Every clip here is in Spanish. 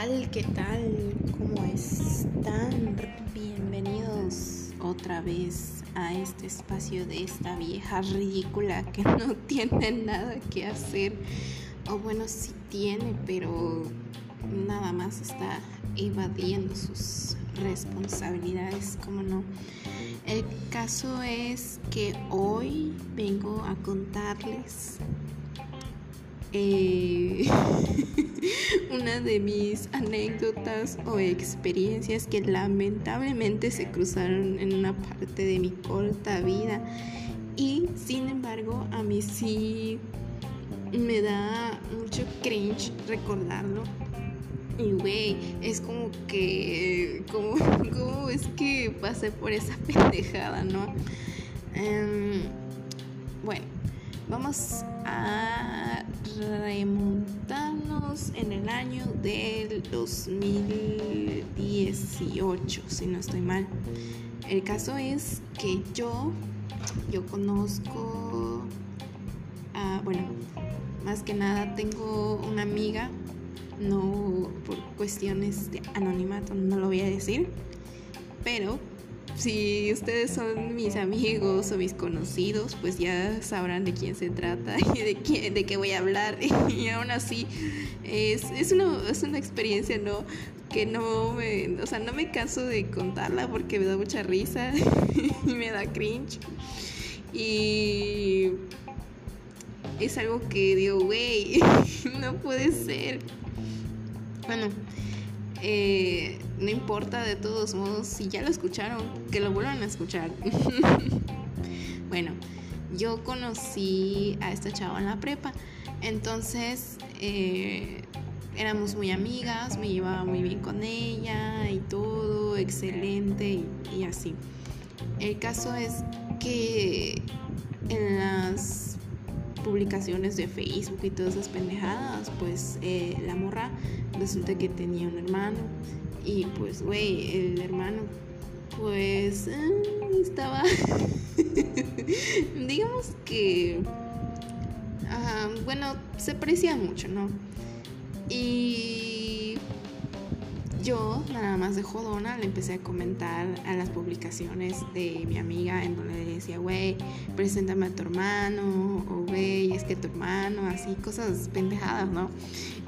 ¿Qué tal? ¿Cómo están? Bienvenidos otra vez a este espacio de esta vieja ridícula que no tiene nada que hacer. O bueno, sí tiene, pero nada más está evadiendo sus responsabilidades, como no. El caso es que hoy vengo a contarles eh, una de mis anécdotas o experiencias que lamentablemente se cruzaron en una parte de mi corta vida y sin embargo a mí sí me da mucho cringe recordarlo y güey, es como que, como, como es que pasé por esa pendejada, ¿no? Em, bueno, vamos a remontarnos en el año del 2018, si no estoy mal. El caso es que yo, yo conozco, bueno, más que nada tengo una amiga, no por cuestiones de anonimato, no lo voy a decir, pero si ustedes son mis amigos o mis conocidos, pues ya sabrán de quién se trata y de, quién, de qué voy a hablar. Y aún así, es, es, una, es una experiencia, ¿no? Que no me, o sea, no me canso de contarla porque me da mucha risa y me da cringe. Y es algo que digo, güey, no puede ser. Bueno, eh, no importa de todos modos, si ya lo escucharon, que lo vuelvan a escuchar. bueno, yo conocí a esta chava en la prepa, entonces eh, éramos muy amigas, me llevaba muy bien con ella y todo, excelente y así. El caso es que en las publicaciones de Facebook y todas esas pendejadas, pues eh, la morra resulta que tenía un hermano y pues, güey, el hermano pues eh, estaba, digamos que, bueno, se parecía mucho, ¿no? Y yo, nada más de jodona, le empecé a comentar a las publicaciones de mi amiga en donde le decía, güey, preséntame a tu hermano, o güey, es que tu hermano, así, cosas pendejadas, ¿no?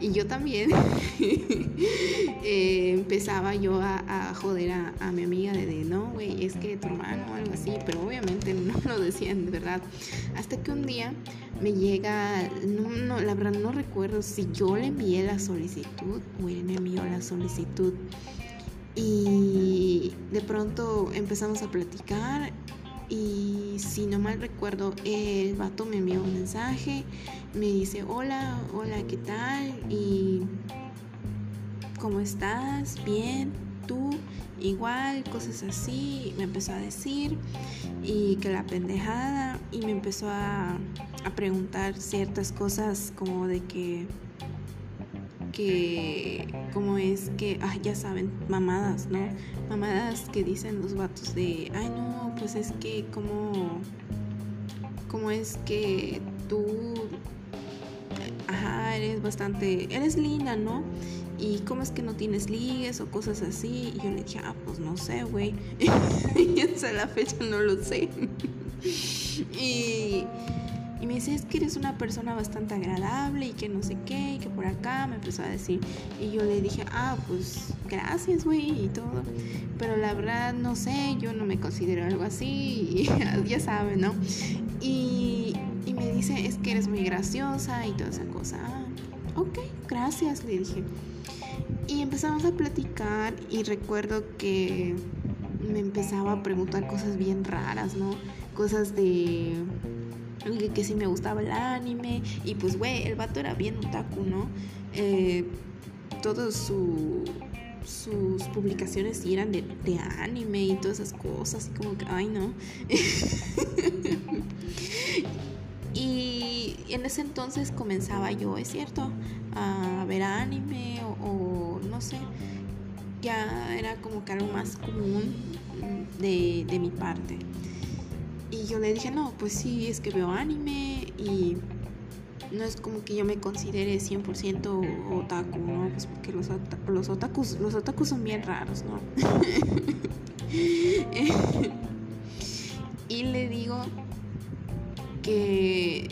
Y yo también empezaba yo a, joder a, mi amiga de, no, güey, es que tu hermano o algo así, pero obviamente no lo decían de verdad. Hasta que un día me llega, no, no, la verdad no recuerdo si yo le envié la solicitud o él me envió la solicitud. Y de pronto empezamos a platicar y si no mal recuerdo, el vato me envió un mensaje, me dice, hola, hola, ¿qué tal? Y ¿cómo estás? Bien, tú, igual, cosas así. Me empezó a decir y que la pendejada y me empezó a, a preguntar ciertas cosas como de que que como es que, ay, ya saben, mamadas, ¿no? Mamadas que dicen los vatos de, ay, no, pues es que como, como es que tú, ajá, eres bastante, eres linda, ¿no? Y cómo es que no tienes ligues o cosas así. Y yo le dije, ah, pues no sé, güey. y hasta la fecha no lo sé. y y me dice, es que eres una persona bastante agradable y que no sé qué, y que por acá me empezó a decir. Y yo le dije, ah, pues gracias, güey, y todo. Pero la verdad, no sé, yo no me considero algo así, y ya saben, ¿no? Y, y me dice, es que eres muy graciosa y toda esa cosa. Ah, ok, gracias, le dije. Y empezamos a platicar y recuerdo que me empezaba a preguntar cosas bien raras, ¿no? Cosas de que si me gustaba el anime y pues güey, el vato era bien otaku, ¿no? Eh, todas sus publicaciones eran de, de, anime y todas esas cosas, y como que, ay no. y en ese entonces comenzaba yo, es cierto, a ver anime o, no sé, ya era como que algo más común de, de mi parte. Y yo le dije, no, pues sí, es que veo anime y, no es como que yo me considere 100% otaku, ¿no? Pues porque los, los otakus, los otakus son bien raros, ¿no? y le digo que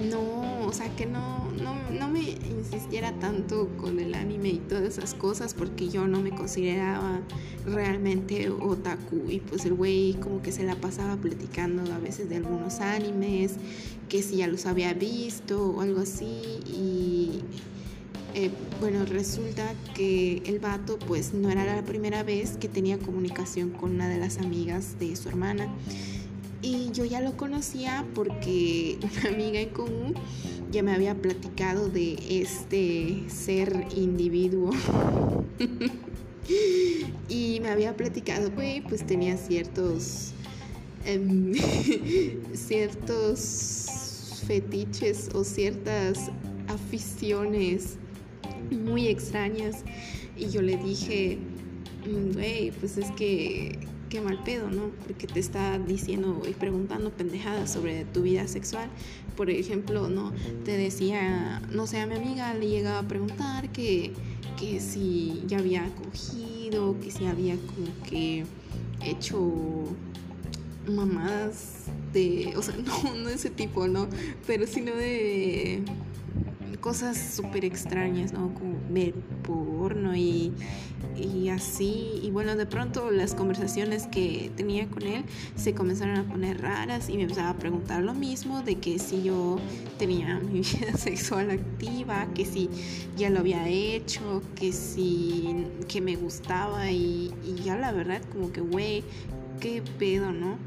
no, o sea, que no, no, me insistiera tanto con el anime y todas esas cosas porque yo no me consideraba realmente otaku. Y pues el güey como que se la pasaba platicando a veces de algunos animes, que si ya los había visto o algo así. Y eh, bueno, resulta que el vato pues no era la primera vez que tenía comunicación con una de las amigas de su hermana y yo ya lo conocía porque una amiga en común ya me había platicado de este ser individuo. y me había platicado, güey, pues tenía ciertos... Em, ciertos fetiches o ciertas aficiones muy extrañas. Y yo le dije, mm, güey, pues es que qué mal pedo, ¿no? Porque te está diciendo y preguntando pendejadas sobre tu vida sexual. Por ejemplo, ¿no? Te decía, no sé, a mi amiga le llegaba a preguntar que, que si ya había cogido, que si había como que hecho mamadas de, o sea, no, no ese tipo, ¿no? Pero sino de cosas súper extrañas, ¿no? Como ver porno y, y así. Y bueno, de pronto las conversaciones que tenía con él se comenzaron a poner raras y me empezaba a preguntar lo mismo de que si yo tenía mi vida sexual activa, que si ya lo había hecho, que si que me gustaba y, y ya la verdad como que, güey, qué pedo, ¿no?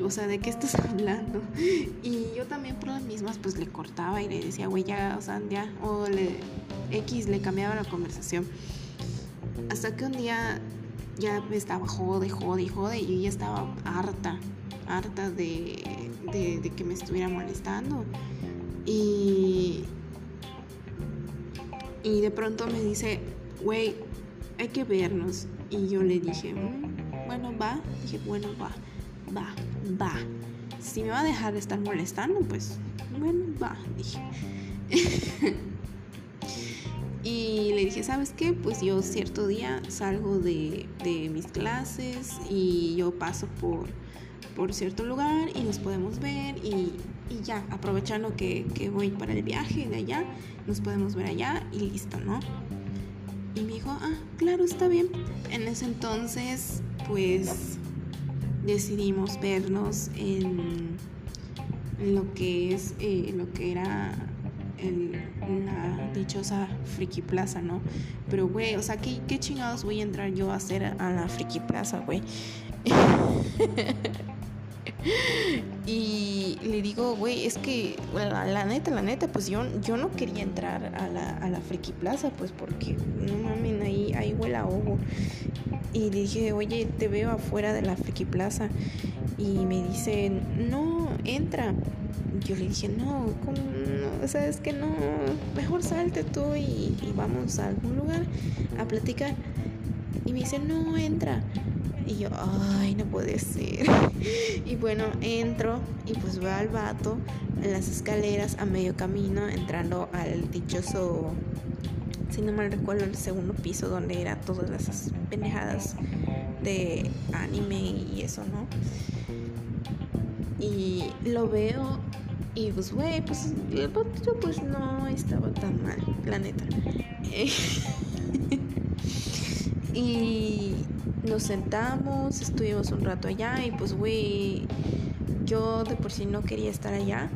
o sea, ¿de qué estás hablando? Y yo también por las mismas pues le cortaba y le decía, güey, ya, o sea, ya, o le, X le cambiaba la conversación. Hasta que un día ya me estaba jode, jode, jode, y yo ya estaba harta, harta de, de, que me estuviera molestando. Y, y de pronto me dice, güey, hay que vernos. Y yo le dije, mm, bueno, va. Dije, bueno, va va, va. Si me va a dejar de estar molestando, pues bueno, va, dije. y le dije, ¿sabes qué? Pues yo cierto día salgo de, mis clases y yo paso por, por cierto lugar y nos podemos ver y, ya, aprovechando que, que, voy para el viaje de allá, nos podemos ver allá y listo, ¿no? Y me dijo, ah, claro, está bien. En ese entonces, pues decidimos vernos en, lo que es eh, lo que era el, la dichosa Friki Plaza, ¿no? Pero, güey, o sea, ¿qué, ¿qué chingados voy a entrar yo a hacer a la Friki Plaza, güey? y le digo, güey, es que la, neta, la neta, pues yo, yo no quería entrar a la, a la Friki Plaza, pues porque, no mames, ahí, ahí huele a ovo. Y le dije, oye, te veo afuera de la Friki Plaza. Y me dice, no, entra. Yo le dije, no, ¿cómo no? O sea, es que no, mejor salte tú y, y vamos a algún lugar a platicar. Y me dice, no, entra. Y yo, ay, no puede ser. y bueno, entro y pues veo al vato en las escaleras a medio camino entrando al dichoso si no mal recuerdo, el segundo piso donde era todas las pendejadas de anime y eso, ¿no? Y lo veo y pues, güey, pues el botito pues no estaba tan mal, la neta. y nos sentamos, estuvimos un rato allá y pues, güey, yo de por sí no quería estar allá.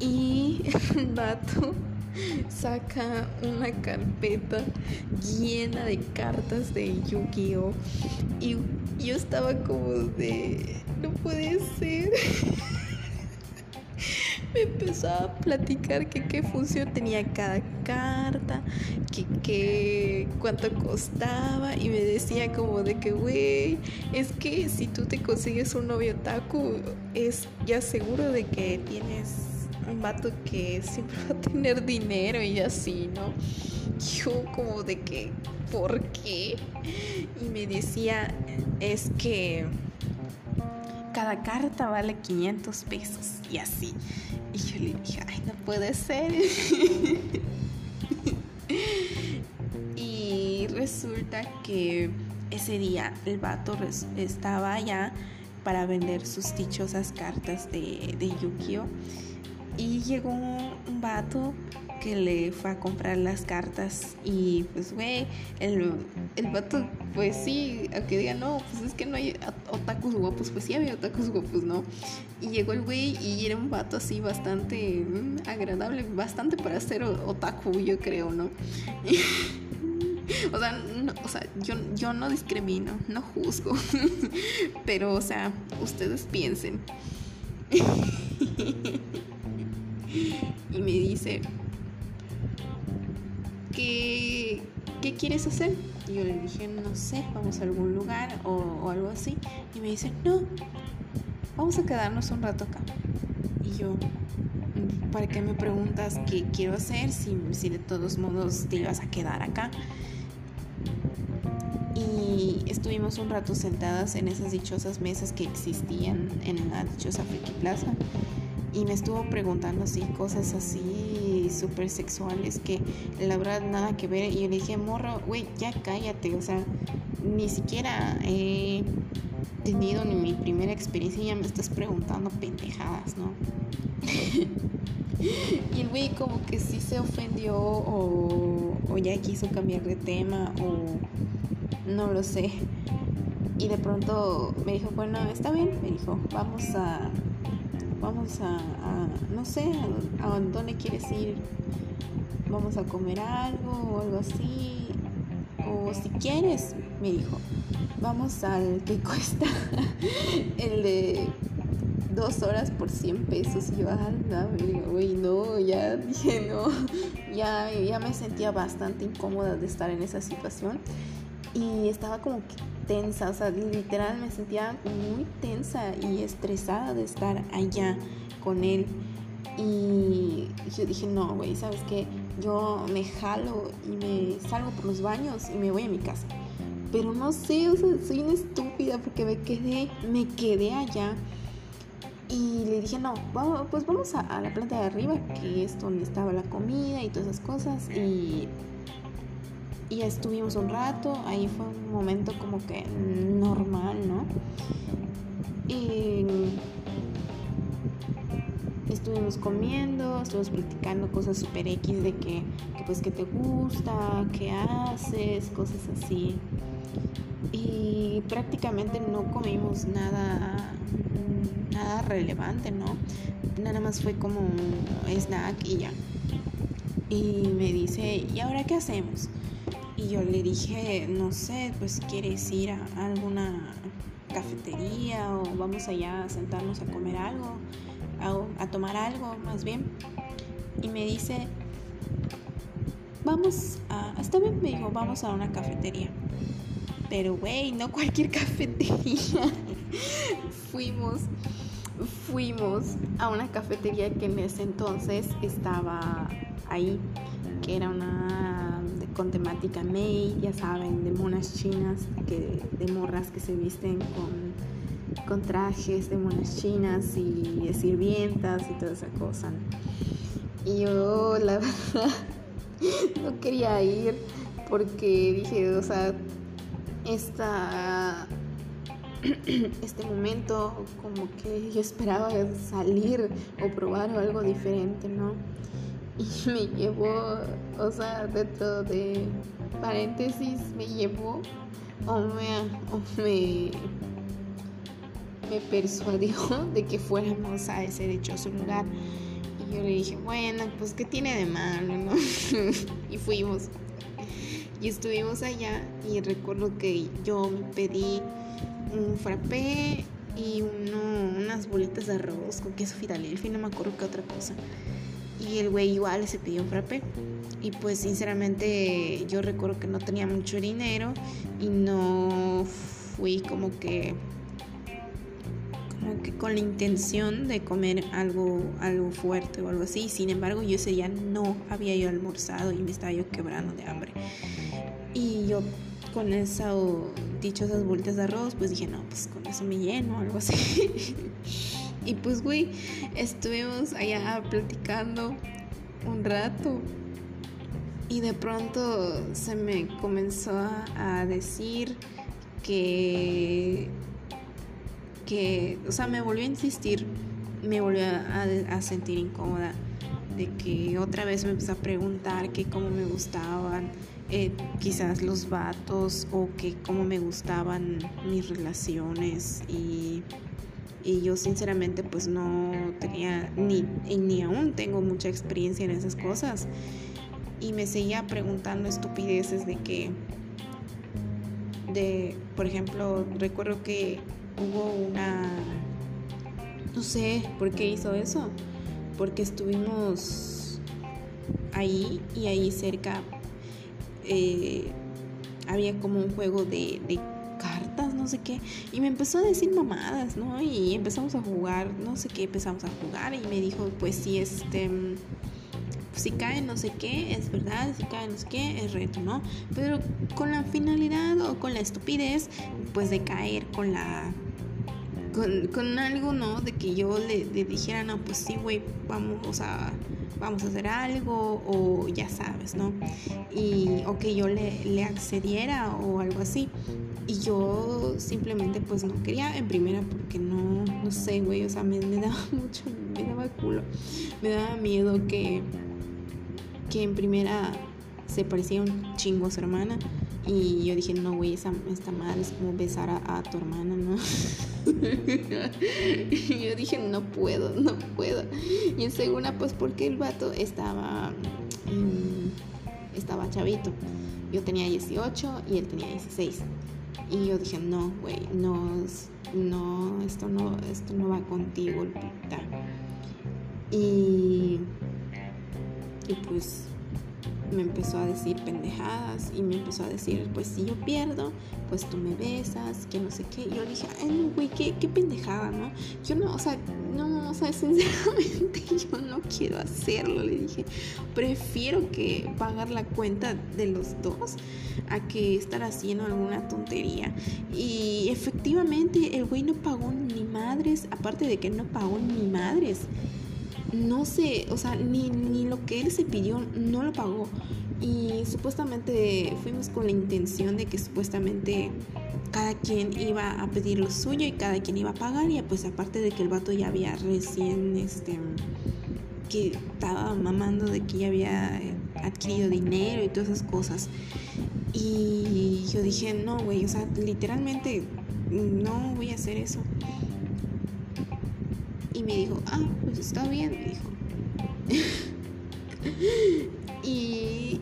Y el vato saca una carpeta llena de cartas de Yu-Gi-Oh! Y yo estaba como de, no puede ser. me empezó a platicar que qué función tenía cada carta, que, que cuánto costaba y me decía como de que, güey, es que si tú te consigues un novio taku, es ya seguro de que tienes un vato que siempre va a tener dinero y así, ¿no? Yo como de que, ¿por qué? Y me decía, es que cada carta vale 500 pesos y así. Y yo le dije, ay, no puede ser. y resulta que ese día el vato estaba allá para vender sus dichosas cartas de, de Yu-Gi-Oh! Y llegó un vato que le fue a comprar las cartas y pues güey, el, el vato pues sí, a que diga no, pues es que no hay otakus guapos, pues sí había otakus guapos, ¿no? Y llegó el güey y era un vato así bastante mm, agradable, bastante para ser otaku, yo creo, ¿no? o sea, o sea yo, yo no discrimino, no juzgo, pero o sea, ustedes piensen. y me dice, ¿qué, ¿qué quieres hacer? Y yo le dije, no sé, vamos a algún lugar o, algo así. Y me dice, no, vamos a quedarnos un rato acá. Y yo, ¿para qué me preguntas qué quiero hacer si, si de todos modos te ibas a quedar acá? Y estuvimos un rato sentadas en esas dichosas mesas que existían en la dichosa Friki Plaza y me estuvo preguntando así cosas así súper sexuales que la verdad nada que ver. Y yo le dije morro güey ya cállate o sea ni siquiera he tenido ni mi primera experiencia y ya me estás preguntando pendejadas no y el güey como que sí se ofendió o, o ya quiso cambiar de tema o no lo sé. Y de pronto me dijo bueno está bien me dijo vamos a vamos a, no sé, a, dónde quieres ir, vamos a comer algo o algo así, o si quieres, me dijo, vamos al que cuesta el de dos horas por 100 pesos. Y yo, anda, güey, no, ya dije, no, ya, ya me sentía bastante incómoda de estar en esa situación y estaba como que tensa, o sea, literal me sentía muy tensa y estresada de estar allá con él. Y yo dije, no, güey, ¿sabes qué? Yo me jalo y me salgo por los baños y me voy a mi casa. Pero no sé, o sea, soy una estúpida porque me quedé, me quedé allá. Y le dije, no, vamos, pues vamos a, a la planta de arriba, que es donde estaba la comida y todas esas cosas. Y y estuvimos un rato, ahí fue un momento como que normal, ¿no? Y estuvimos comiendo, estuvimos platicando cosas super X de que, pues que te gusta, qué haces, cosas así. Y prácticamente no comimos nada nada relevante, ¿no? Nada más fue como un snack y ya. Y me dice, ¿y ahora qué hacemos? Y yo le dije, no sé, pues quieres ir a alguna cafetería o vamos allá a sentarnos a comer algo, a, a tomar algo más bien. Y me dice, vamos a, está bien, me dijo, vamos a una cafetería. Pero, güey, no cualquier cafetería. fuimos, fuimos a una cafetería que en ese entonces estaba ahí, que era una con temática Mei, ya saben, de monas chinas, de morras que se visten con, con trajes de monas chinas y de sirvientas y toda esa cosa. Y yo, la verdad, no quería ir porque dije, o sea, esta, este momento como que yo esperaba salir o probar algo diferente, ¿no? Y me llevó, o sea, dentro de paréntesis, me llevó o me, me, me persuadió de que fuéramos a ese dichoso lugar. Y yo le dije, bueno, pues ¿qué tiene de malo, no? y fuimos. Y estuvimos allá y recuerdo que yo me pedí un frappé y unas bolitas de arroz con queso Filadelfia no me acuerdo qué otra cosa. Y el güey igual se pidió un frappé. Y pues sinceramente yo recuerdo que no tenía mucho dinero y no fui como que como que con la intención de comer algo algo fuerte o algo así. Sin embargo, yo ese día no había yo almorzado y me estaba yo quebrando de hambre. Y yo con eso, dicho esas vueltas de arroz, pues dije, no, pues con eso me lleno, algo así. y pues, güey, estuvimos allá platicando un rato. Y de pronto se me comenzó a decir que, que, o sea, me volvió a insistir, me volvió a, sentir incómoda, de que otra vez me empezó a preguntar que cómo me gustaban, eh, quizás los vatos o que cómo me gustaban mis relaciones y, y yo sinceramente pues no tenía ni, ni aún tengo mucha experiencia en esas cosas. Y me seguía preguntando estupideces de que de, por ejemplo, recuerdo que hubo una, no sé por qué hizo eso, porque estuvimos ahí y ahí cerca eh, había como un juego de, no sé qué, y me empezó a decir mamadas, ¿no? Y empezamos a jugar, no sé qué, empezamos a jugar y me dijo, pues sí, este si cae no sé qué, es verdad, si cae no sé qué, es reto, ¿no? Pero con la finalidad o con la estupidez, pues de caer con la... Con, algo, ¿no? De que yo le, dijera, no, pues sí, güey, vamos a, vamos a hacer algo o ya sabes, ¿no? Y, o que yo le, le accediera o algo así. Y yo simplemente pues no quería en primera porque no, no sé, güey, o sea, me, daba mucho, me daba culo, me daba miedo que que en primera se parecía un chingo a su hermana. Y yo dije, no, güey, esa, esta madre es como besar a, tu hermana, ¿no? y yo dije, no puedo, no puedo. Y en segunda, pues porque el vato estaba, estaba chavito. Yo tenía 18 y él tenía 16. Y yo dije, no, güey, no, no, esto no, esto no va contigo, puta. Y y pues me empezó a decir pendejadas y me empezó a decir, pues si yo pierdo, pues tú me besas, que no sé qué. Y yo dije, ay, no, güey, qué, qué pendejada, ¿no? Yo no, o sea, no, o sea, sinceramente yo no quiero hacerlo. Le dije, prefiero que pagar la cuenta de los dos a que estar haciendo alguna tontería. Y efectivamente el güey no pagó ni madres, aparte de que no pagó ni madres no sé, o sea, ni, ni lo que él se pidió no lo pagó. Y supuestamente fuimos con la intención de que supuestamente cada quien iba a pedir lo suyo y cada quien iba a pagar. Y pues aparte de que el vato ya había recién, este, que estaba mamando de que ya había adquirido dinero y todas esas cosas. Y yo dije, no, güey, o sea, literalmente no voy a hacer eso. Y me dijo, ah, pues está bien, me dijo. y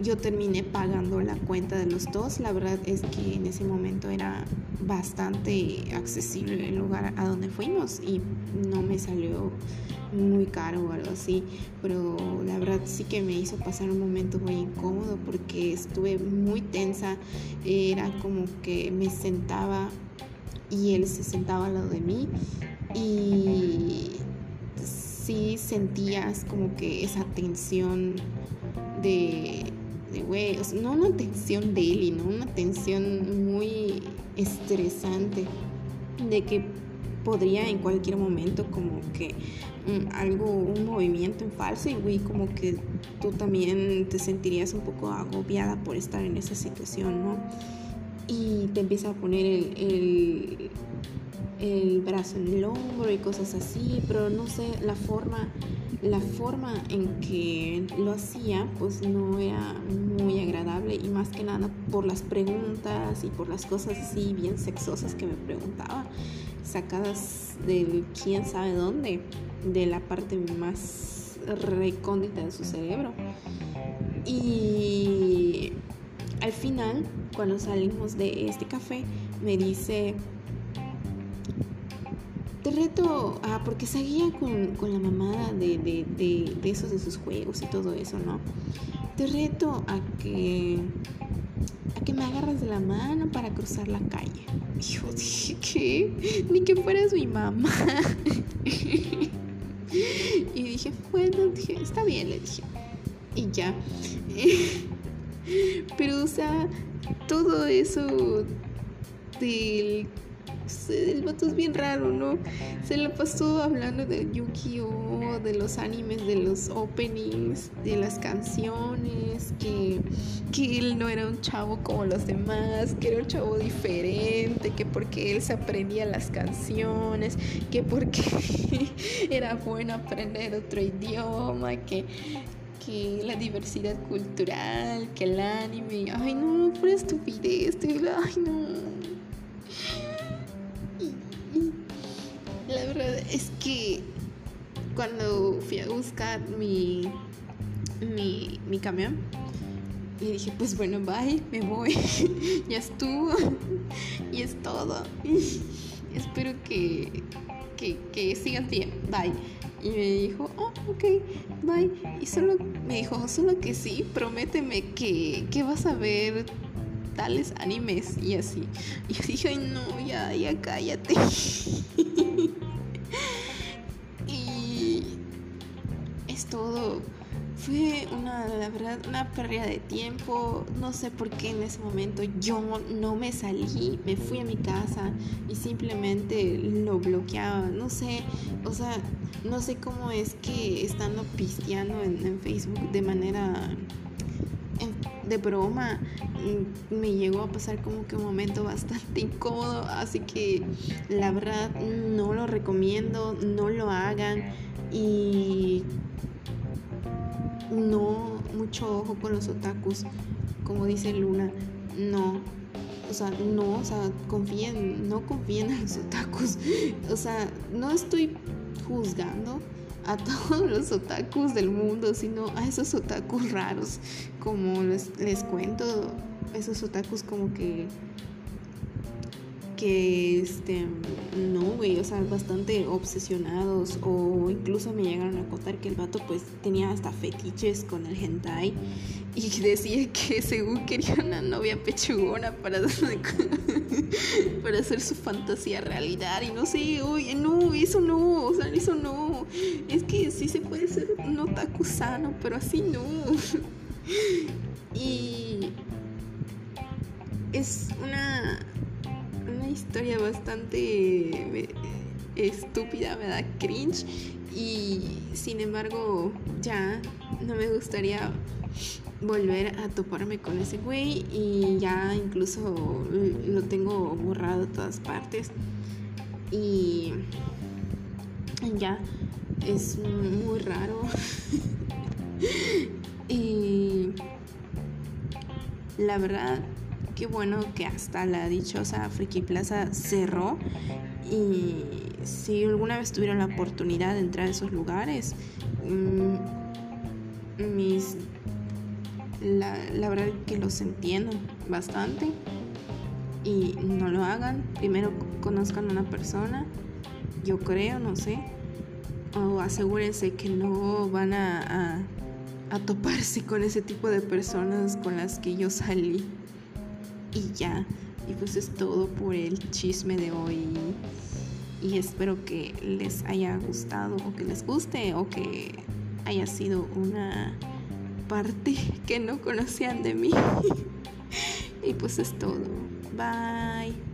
yo terminé pagando la cuenta de los dos. La verdad es que en ese momento era bastante accesible el lugar a donde fuimos y no me salió muy caro o algo así, pero la verdad sí que me hizo pasar un momento muy incómodo porque estuve muy tensa, era como que me sentaba y él se sentaba al lado de mí y sí sentías como que esa tensión de, güey, no una tensión él, ¿no? Una tensión muy estresante de que podría en cualquier momento como que algo, un movimiento en falso y güey, como que tú también te sentirías un poco agobiada por estar en esa situación, ¿no? Y te empieza a poner el brazo en el hombro y cosas así, pero no sé, la forma, la forma en que lo hacía pues no era muy agradable y más que nada por las preguntas y por las cosas así bien sexosas que me preguntaba, sacadas del quién sabe dónde, de la parte más recóndita de su cerebro. Y al final, cuando salimos de este café, me dice, reto, ah, porque seguía con, con la mamada de, de, de, esos de sus juegos y todo eso, ¿no? Te reto a que a que me agarras de la mano para cruzar la calle. Y yo dije, ¿qué? Ni que fueras mi mamá. y dije, bueno, dije, está bien, le dije. Y ya. Pero, o sea, todo eso del el vato es bien raro, ¿no? Se lo pasó hablando de Yu-Gi-Oh, de los animes, de los openings, de las canciones, que, que él no era un chavo como los demás, que era un chavo diferente, que porque él se aprendía las canciones, que porque era bueno aprender otro idioma, que que la diversidad cultural, que el anime, ay no, por estupidez, ay no. Es que cuando fui a buscar mi, mi, mi camión, y dije, pues bueno, bye, me voy. ya estuvo. y es todo. Espero que, que, que sigas bien. Bye. Y me dijo, oh, ok, bye. Y solo me dijo, solo que sí, prométeme que, que vas a ver tales animes y así. Y yo dije, ay no, ya, ya cállate. Fue una, la verdad, una pérdida de tiempo. No sé por qué en ese momento yo no me salí, me fui a mi casa y simplemente lo bloqueaba. No sé, o sea, no sé cómo es que estando pisteando en, en Facebook de manera de broma mm, me llegó a pasar como que un momento bastante incómodo, así que la verdad no lo recomiendo, no lo hagan y no mucho ojo con los otakus, como dice Luna, no. O sea, no, o sea, confíen, no confíen en los otakus. O sea, no estoy juzgando, a todos los otakus del mundo, sino a esos otakus raros, como les, les cuento, esos otakus como que que este no güey o sea bastante obsesionados o incluso me llegaron a contar que el vato pues tenía hasta fetiches con el hentai y decía que según quería una novia pechugona para para hacer su fantasía realidad y no sé oye no eso no o sea eso no es que sí se puede ser un otaku sano pero así no. Y es una historia bastante estúpida, me da cringe. Y sin embargo ya no me gustaría volver a toparme con ese güey y ya incluso lo tengo borrado de todas partes. Y ya es muy raro. Y la verdad qué bueno que hasta la dichosa Friki Plaza cerró y si alguna vez tuvieron la oportunidad de entrar a esos lugares, mm, mis, la, la verdad que los entiendo bastante y no lo hagan. Primero conozcan a una persona, yo creo, no sé, o asegúrense que no van a, a, a toparse con ese tipo de personas con las que yo salí y ya. Y pues es todo por el chisme de hoy. Y espero que les haya gustado o que les guste o que haya sido una parte que no conocían de mí. y pues es todo. Bye.